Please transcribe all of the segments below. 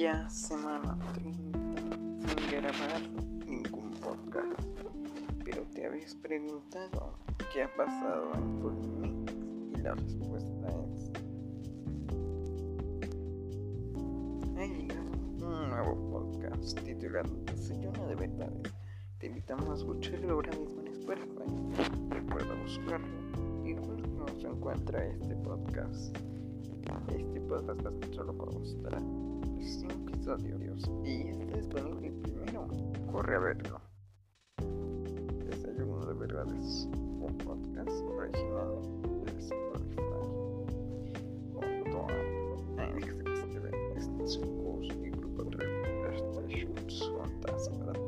Ya semana 30 sin grabar ningún podcast. Pero te habías preguntado qué ha pasado en mí y la respuesta es ha un nuevo podcast titulado Desayuno de Verdades. Te invitamos a escucharlo ahora mismo en Spotify. Recuerda buscarlo y cómo se encuentra este podcast. Este podcast solo 5 episodios y está disponible primero. Corre a verlo. Desayuno de Verdades, un podcast original de Spotify. Junto a y Grupo 3 Stations juntas para ti.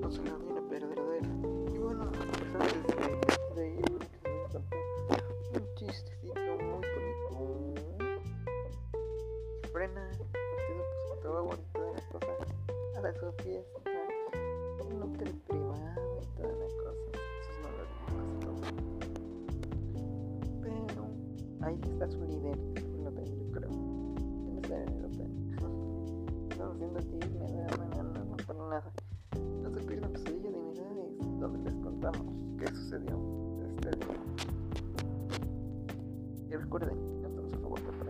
No se Frena, partido pues toda bonita de la cosa. A la su fiesta, un hotel privado y toda la cosa. No digo casi todo. Pero ahí está su líder, el hotel, yo creo. Debe estar en el hotel. Estamos haciendo chisme la mañana, no por nada. No se pierdan pesadilla de unidades, donde les contamos qué sucedió este día. Y recuerden, no estamos a favor de